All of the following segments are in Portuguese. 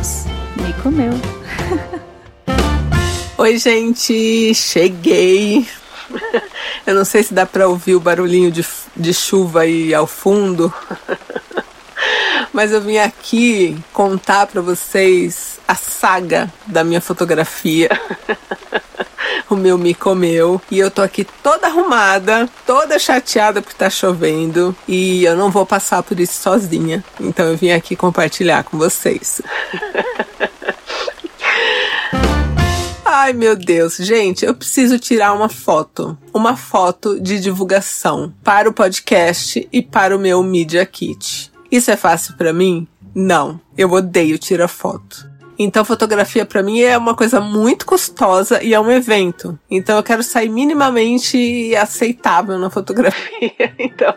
House. Me comeu. Oi, gente, cheguei. Eu não sei se dá para ouvir o barulhinho de, de chuva aí ao fundo, mas eu vim aqui contar para vocês a saga da minha fotografia. O meu me comeu e eu tô aqui toda arrumada, toda chateada porque tá chovendo e eu não vou passar por isso sozinha. Então eu vim aqui compartilhar com vocês. Ai meu Deus, gente, eu preciso tirar uma foto. Uma foto de divulgação para o podcast e para o meu Media Kit. Isso é fácil para mim? Não, eu odeio tirar foto. Então, fotografia para mim é uma coisa muito custosa e é um evento. Então, eu quero sair minimamente aceitável na fotografia. Então,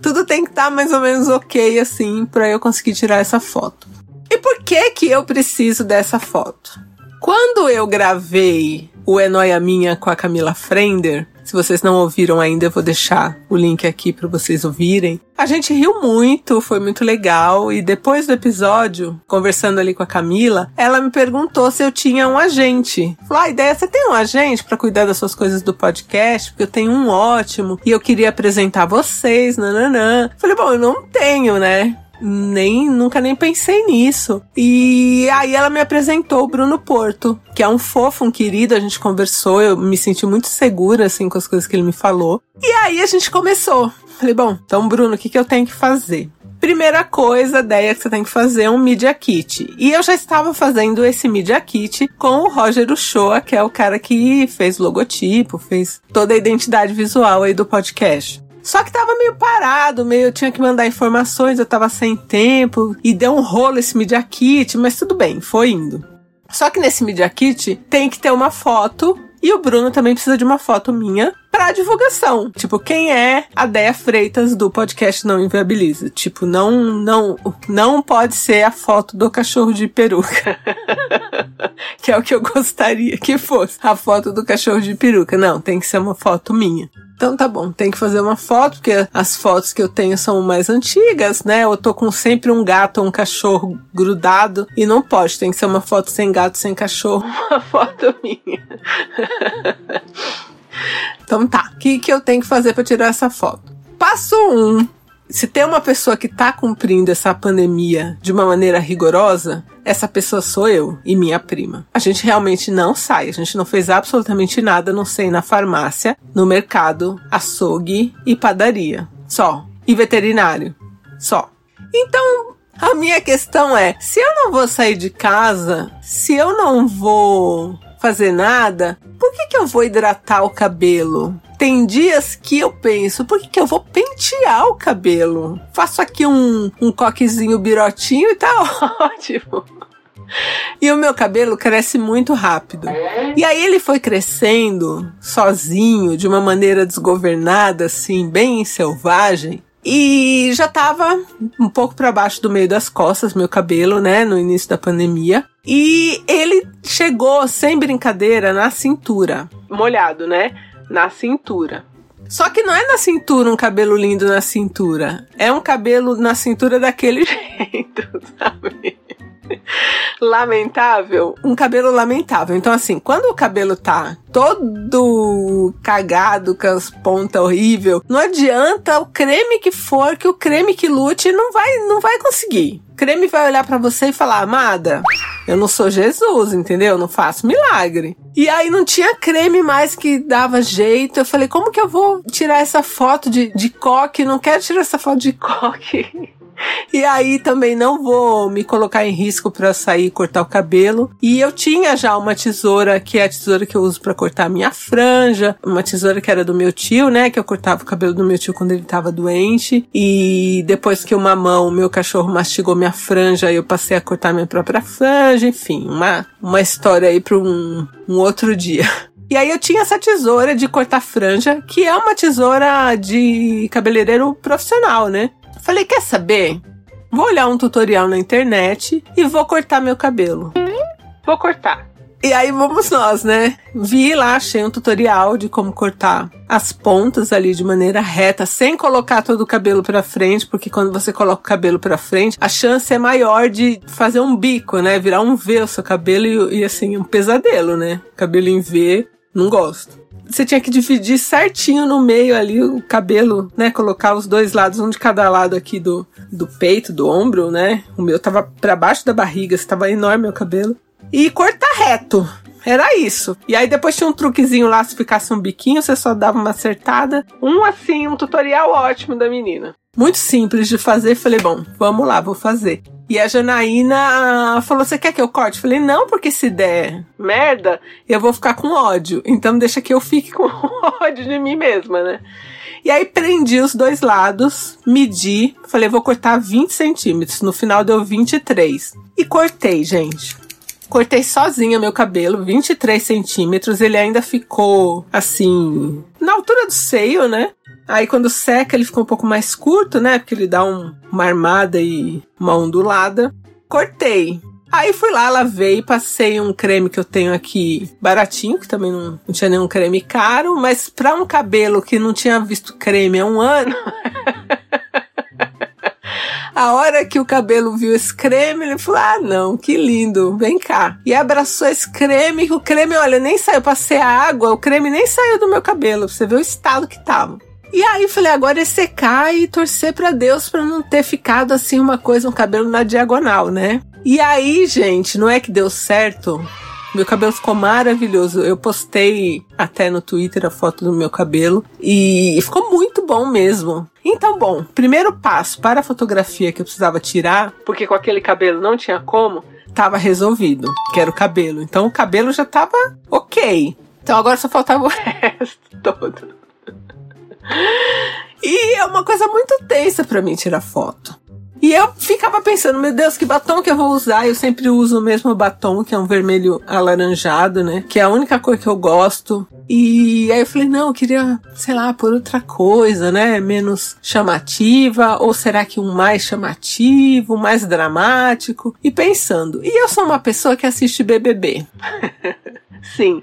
tudo tem que estar tá mais ou menos ok assim para eu conseguir tirar essa foto. E por que que eu preciso dessa foto? Quando eu gravei o É Noia Minha com a Camila Frender, se vocês não ouviram ainda, eu vou deixar o link aqui para vocês ouvirem. A gente riu muito, foi muito legal. E depois do episódio, conversando ali com a Camila, ela me perguntou se eu tinha um agente. Falou: ah, ideia, você tem um agente para cuidar das suas coisas do podcast? Porque eu tenho um ótimo e eu queria apresentar vocês, nananã. Falei: bom, eu não tenho, né? Nem nunca nem pensei nisso. E aí ela me apresentou o Bruno Porto, que é um fofo, um querido, a gente conversou, eu me senti muito segura assim com as coisas que ele me falou. E aí a gente começou. Falei, bom, então Bruno, o que, que eu tenho que fazer? Primeira coisa, ideia que você tem que fazer é um Media Kit. E eu já estava fazendo esse Media Kit com o Roger Uchoa, que é o cara que fez logotipo, fez toda a identidade visual aí do podcast. Só que tava meio parado, meio eu tinha que mandar informações, eu tava sem tempo e deu um rolo esse Media Kit, mas tudo bem, foi indo. Só que nesse Media Kit tem que ter uma foto e o Bruno também precisa de uma foto minha para divulgação. Tipo, quem é a Deia Freitas do podcast Não Inviabiliza? Tipo, não, não, não pode ser a foto do cachorro de peruca. que é o que eu gostaria que fosse. A foto do cachorro de peruca. Não, tem que ser uma foto minha. Então tá bom, tem que fazer uma foto, porque as fotos que eu tenho são mais antigas, né? Eu tô com sempre um gato ou um cachorro grudado e não pode, tem que ser uma foto sem gato, sem cachorro, uma foto minha. então tá, o que, que eu tenho que fazer para tirar essa foto? Passo 1. Um, se tem uma pessoa que está cumprindo essa pandemia de uma maneira rigorosa, essa pessoa sou eu e minha prima. A gente realmente não sai, a gente não fez absolutamente nada, não sei, na farmácia, no mercado, açougue e padaria. Só. E veterinário. Só. Então, a minha questão é: se eu não vou sair de casa, se eu não vou fazer nada, por que, que eu vou hidratar o cabelo? Tem dias que eu penso, por que, que eu vou pentear o cabelo? Faço aqui um, um coquezinho birotinho e tá ótimo. E o meu cabelo cresce muito rápido. E aí ele foi crescendo sozinho, de uma maneira desgovernada, assim, bem selvagem. E já tava um pouco para baixo do meio das costas, meu cabelo, né, no início da pandemia. E ele chegou, sem brincadeira, na cintura. Molhado, né? Na cintura. Só que não é na cintura um cabelo lindo na cintura. É um cabelo na cintura daquele jeito, sabe? lamentável, um cabelo lamentável. Então, assim, quando o cabelo tá todo cagado, com as pontas horrível, não adianta o creme que for, que o creme que lute não vai, não vai conseguir. O creme vai olhar para você e falar, amada, eu não sou Jesus, entendeu? Eu não faço milagre. E aí não tinha creme mais que dava jeito. Eu falei, como que eu vou tirar essa foto de, de coque? Não quero tirar essa foto de coque. E aí também não vou me colocar em risco para sair e cortar o cabelo. E eu tinha já uma tesoura, que é a tesoura que eu uso para cortar a minha franja, uma tesoura que era do meu tio, né, que eu cortava o cabelo do meu tio quando ele tava doente. E depois que o mamão, meu cachorro mastigou minha franja, eu passei a cortar minha própria franja, enfim, uma uma história aí para um, um outro dia. E aí eu tinha essa tesoura de cortar franja, que é uma tesoura de cabeleireiro profissional, né? Falei, quer saber? Vou olhar um tutorial na internet e vou cortar meu cabelo. Vou cortar. E aí vamos nós, né? Vi lá, achei um tutorial de como cortar as pontas ali de maneira reta, sem colocar todo o cabelo para frente, porque quando você coloca o cabelo para frente, a chance é maior de fazer um bico, né? Virar um V o seu cabelo e, e assim, um pesadelo, né? Cabelo em V, não gosto você tinha que dividir certinho no meio ali o cabelo, né? Colocar os dois lados, um de cada lado aqui do, do peito, do ombro, né? O meu tava para baixo da barriga, estava enorme o cabelo e cortar reto. Era isso. E aí depois tinha um truquezinho lá, se ficasse um biquinho, você só dava uma acertada. Um assim, um tutorial ótimo da menina. Muito simples de fazer. Falei, bom, vamos lá, vou fazer. E a Janaína falou: Você quer que eu corte? Falei: Não, porque se der merda, eu vou ficar com ódio. Então deixa que eu fique com ódio de mim mesma, né? E aí prendi os dois lados, medi, falei: Vou cortar 20 centímetros. No final deu 23. E cortei, gente. Cortei sozinha meu cabelo, 23 centímetros. Ele ainda ficou assim, na altura do seio, né? Aí quando seca ele ficou um pouco mais curto, né? Porque ele dá um, uma armada e uma ondulada. Cortei. Aí fui lá, lavei, passei um creme que eu tenho aqui baratinho, que também não, não tinha nenhum creme caro, mas para um cabelo que não tinha visto creme há um ano. A hora que o cabelo viu esse creme, ele falou: Ah, não, que lindo, vem cá. E abraçou esse creme, o creme, olha, nem saiu, passei a água, o creme nem saiu do meu cabelo, você vê o estado que tava. E aí falei, agora é secar e torcer para Deus para não ter ficado assim uma coisa, um cabelo na diagonal, né? E aí, gente, não é que deu certo? Meu cabelo ficou maravilhoso. Eu postei até no Twitter a foto do meu cabelo e ficou muito bom mesmo. Então, bom, primeiro passo para a fotografia que eu precisava tirar, porque com aquele cabelo não tinha como, estava resolvido, que era o cabelo. Então o cabelo já estava ok. Então agora só faltava o resto todo. E é uma coisa muito tensa para mim tirar foto. E eu ficava pensando, meu Deus, que batom que eu vou usar? Eu sempre uso o mesmo batom, que é um vermelho alaranjado, né? Que é a única cor que eu gosto. E aí eu falei, não, eu queria, sei lá, por outra coisa, né? Menos chamativa, ou será que um mais chamativo, mais dramático? E pensando, e eu sou uma pessoa que assiste BBB. Sim,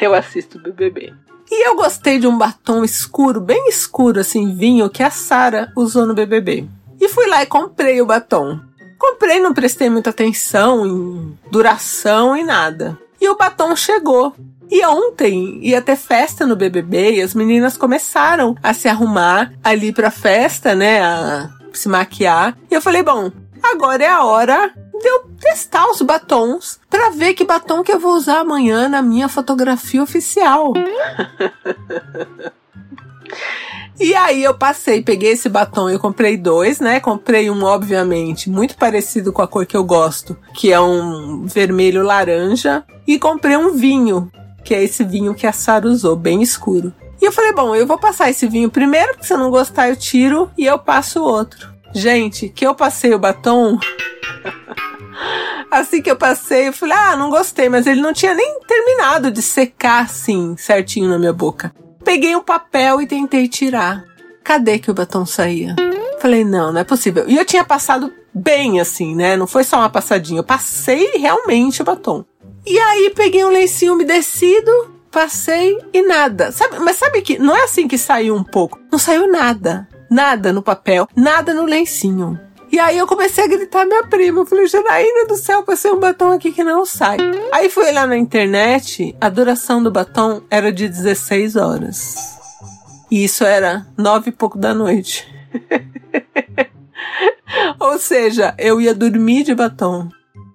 eu assisto BBB. E eu gostei de um batom escuro, bem escuro, assim, vinho, que a Sara usou no BBB. E fui lá e comprei o batom. Comprei, não prestei muita atenção em duração e nada. E o batom chegou. E ontem ia ter festa no BBB e as meninas começaram a se arrumar ali pra festa, né? A se maquiar. E eu falei, bom, agora é a hora de eu testar os batons para ver que batom que eu vou usar amanhã na minha fotografia oficial. E aí eu passei, peguei esse batom, eu comprei dois, né? Comprei um, obviamente, muito parecido com a cor que eu gosto, que é um vermelho laranja, e comprei um vinho, que é esse vinho que a Sara usou, bem escuro. E eu falei, bom, eu vou passar esse vinho primeiro, porque se eu não gostar eu tiro e eu passo o outro. Gente, que eu passei o batom. assim que eu passei, eu falei, ah, não gostei, mas ele não tinha nem terminado de secar assim, certinho na minha boca. Peguei um papel e tentei tirar. Cadê que o batom saía? Falei, não, não é possível. E eu tinha passado bem assim, né? Não foi só uma passadinha. Eu passei realmente o batom. E aí peguei um lencinho umedecido, passei e nada. Sabe, mas sabe que não é assim que saiu um pouco. Não saiu nada. Nada no papel, nada no lencinho. E aí eu comecei a gritar minha prima. Eu falei, Janaína do céu, passei um batom aqui que não sai. Aí fui lá na internet, a duração do batom era de 16 horas. E isso era nove e pouco da noite. Ou seja, eu ia dormir de batom.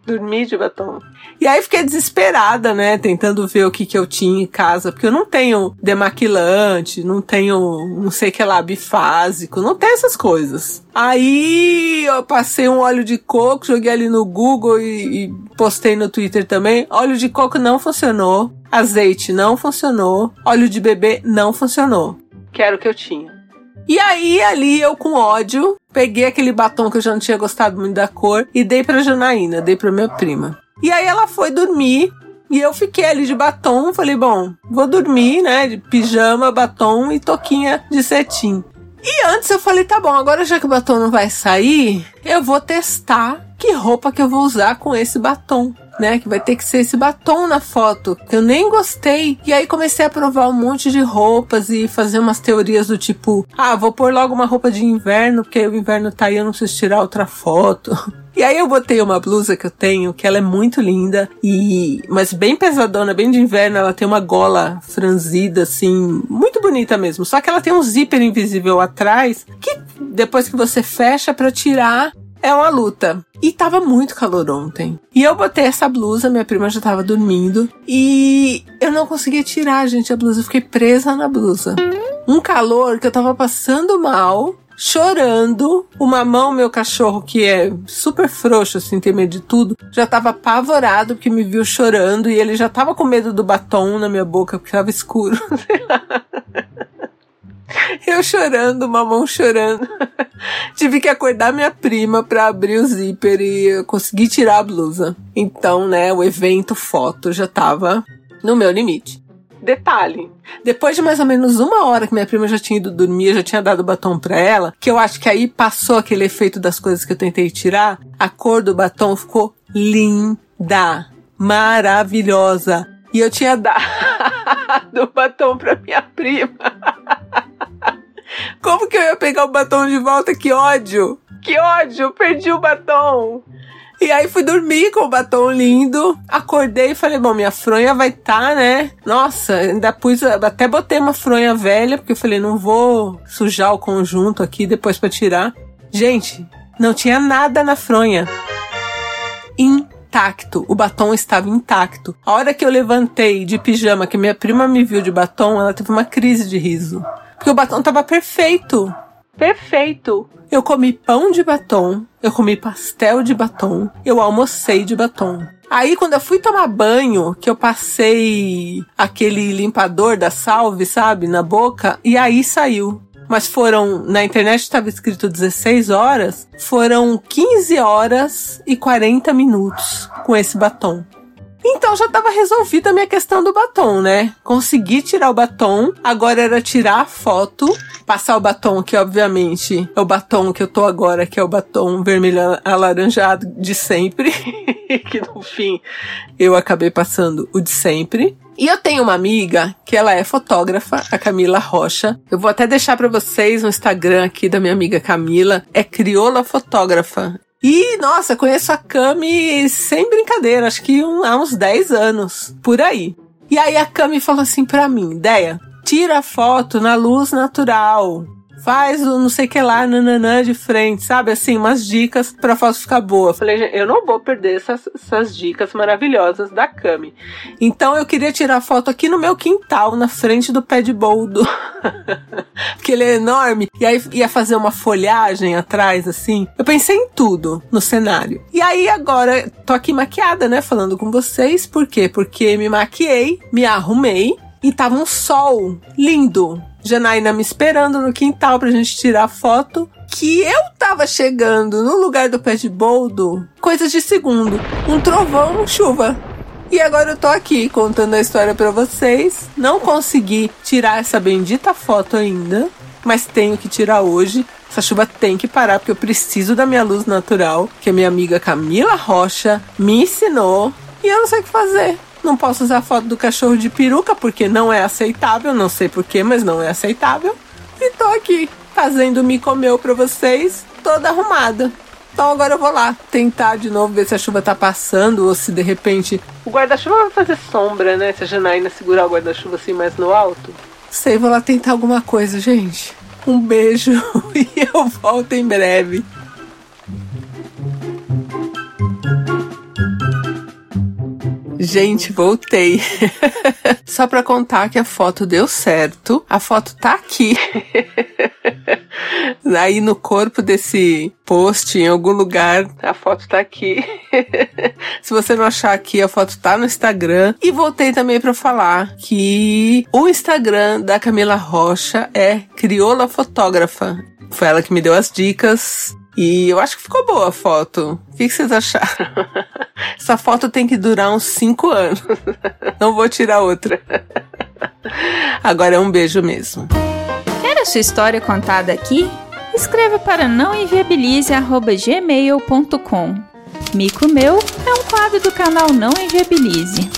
Dormir de batom. E aí fiquei desesperada, né? Tentando ver o que, que eu tinha em casa, porque eu não tenho demaquilante, não tenho não sei que lá, bifásico, não tem essas coisas. Aí eu passei um óleo de coco, joguei ali no Google e, e postei no Twitter também. Óleo de coco não funcionou, azeite não funcionou, óleo de bebê não funcionou. Que era o que eu tinha. E aí, ali, eu com ódio, peguei aquele batom que eu já não tinha gostado muito da cor e dei pra Janaína, dei pra minha prima. E aí ela foi dormir e eu fiquei ali de batom. Falei, bom, vou dormir, né? De pijama, batom e toquinha de cetim. E antes eu falei, tá bom, agora já que o batom não vai sair, eu vou testar que roupa que eu vou usar com esse batom. Né? Que vai ter que ser esse batom na foto. Eu nem gostei. E aí comecei a provar um monte de roupas e fazer umas teorias do tipo: ah, vou pôr logo uma roupa de inverno, porque o inverno tá aí, eu não preciso tirar outra foto. E aí eu botei uma blusa que eu tenho, que ela é muito linda, e mas bem pesadona, bem de inverno, ela tem uma gola franzida, assim, muito bonita mesmo. Só que ela tem um zíper invisível atrás, que depois que você fecha para tirar, é uma luta. E tava muito calor ontem. E eu botei essa blusa, minha prima já tava dormindo. E eu não conseguia tirar, gente, a blusa. Eu fiquei presa na blusa. Um calor que eu tava passando mal chorando. O Mamão, meu cachorro, que é super frouxo, assim, tem medo de tudo, já tava apavorado porque me viu chorando e ele já tava com medo do batom na minha boca porque tava escuro. Eu chorando, mamão chorando. Tive que acordar minha prima para abrir o zíper e conseguir tirar a blusa. Então, né, o evento foto já tava no meu limite. Detalhe, depois de mais ou menos uma hora que minha prima já tinha ido dormir, eu já tinha dado batom pra ela, que eu acho que aí passou aquele efeito das coisas que eu tentei tirar, a cor do batom ficou linda, maravilhosa. E eu tinha dado o batom pra minha prima. Pegar o batom de volta? Que ódio! Que ódio! Perdi o batom! E aí fui dormir com o batom lindo. Acordei e falei, bom, minha fronha vai estar, tá, né? Nossa, ainda pus, até botei uma fronha velha, porque eu falei, não vou sujar o conjunto aqui depois para tirar. Gente, não tinha nada na fronha. Intacto. O batom estava intacto. A hora que eu levantei de pijama, que minha prima me viu de batom, ela teve uma crise de riso. Porque o batom tava perfeito perfeito. Eu comi pão de batom, eu comi pastel de batom, eu almocei de batom. Aí quando eu fui tomar banho, que eu passei aquele limpador da salve, sabe, na boca, e aí saiu. Mas foram, na internet estava escrito 16 horas, foram 15 horas e 40 minutos com esse batom. Então já estava resolvida a minha questão do batom, né? Consegui tirar o batom, agora era tirar a foto, passar o batom, que obviamente é o batom que eu tô agora, que é o batom vermelho alaranjado de sempre, que no fim eu acabei passando o de sempre. E eu tenho uma amiga que ela é fotógrafa, a Camila Rocha. Eu vou até deixar para vocês no Instagram aqui da minha amiga Camila. É Crioula Fotógrafa. E, nossa, conheço a Cami sem brincadeira, acho que um, há uns 10 anos, por aí. E aí a Cami falou assim pra mim, ideia, tira a foto na luz natural faz o não sei que lá, nananã de frente, sabe? Assim, umas dicas pra foto ficar boa. falei, eu não vou perder essas, essas dicas maravilhosas da Cami. Então eu queria tirar foto aqui no meu quintal, na frente do pé de boldo. Porque ele é enorme. E aí ia fazer uma folhagem atrás, assim. Eu pensei em tudo no cenário. E aí agora tô aqui maquiada, né? Falando com vocês. Por quê? Porque me maquiei, me arrumei e tava um sol lindo. Janaína me esperando no quintal pra gente tirar foto. Que eu tava chegando no lugar do pé de boldo, coisas de segundo. Um trovão, chuva. E agora eu tô aqui contando a história para vocês. Não consegui tirar essa bendita foto ainda, mas tenho que tirar hoje. Essa chuva tem que parar porque eu preciso da minha luz natural, que a minha amiga Camila Rocha me ensinou. E eu não sei o que fazer. Não posso usar foto do cachorro de peruca porque não é aceitável, não sei porquê, mas não é aceitável. E tô aqui fazendo me comeu pra vocês, toda arrumada. Então agora eu vou lá tentar de novo ver se a chuva tá passando ou se de repente o guarda-chuva vai fazer sombra, né? Se a Janaína segurar o guarda-chuva assim mais no alto. Sei, vou lá tentar alguma coisa, gente. Um beijo e eu volto em breve. Gente, voltei. Só pra contar que a foto deu certo. A foto tá aqui. Aí no corpo desse post, em algum lugar, a foto tá aqui. Se você não achar aqui, a foto tá no Instagram. E voltei também para falar que o Instagram da Camila Rocha é Crioula Fotógrafa. Foi ela que me deu as dicas. E eu acho que ficou boa a foto. O que, vocês acharam? Essa foto tem que durar uns 5 anos. Não vou tirar outra. Agora é um beijo mesmo. Quer a sua história contada aqui? Escreva para nãoenviabilize.gmail.com Mico Meu é um quadro do canal Não Inviabilize.